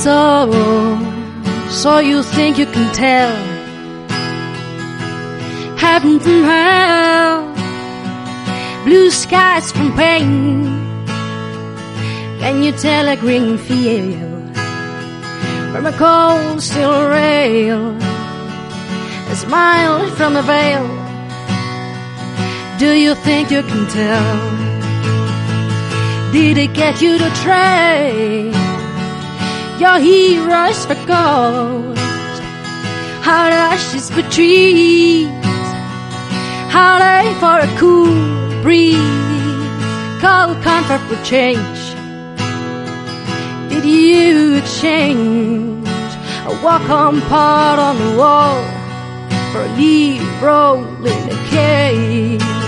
So, so you think you can tell heaven from hell, blue skies from pain? Can you tell a green field from a cold steel rail? A smile from a veil. Do you think you can tell? Did it get you to trade your heroes for gold? Hot ashes for trees, holiday for a cool breeze, cold comfort for change. Did you exchange a walk-on part on the wall for a leaf roll in a cage?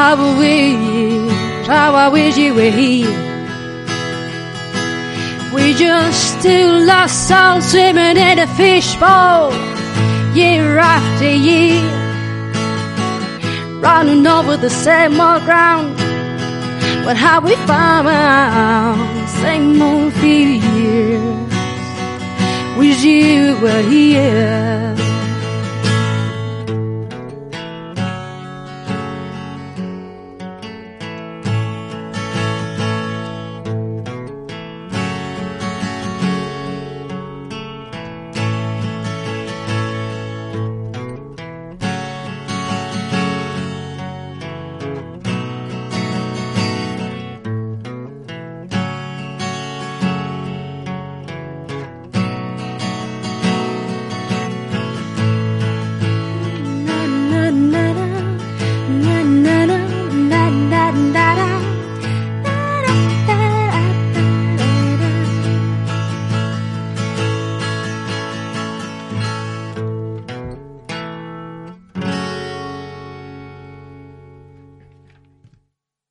How I wish, how I wish you were here. We just two lost souls swimming in a fishbowl, year after year, running over the same old ground. But how we found same old fears. Wish you were here.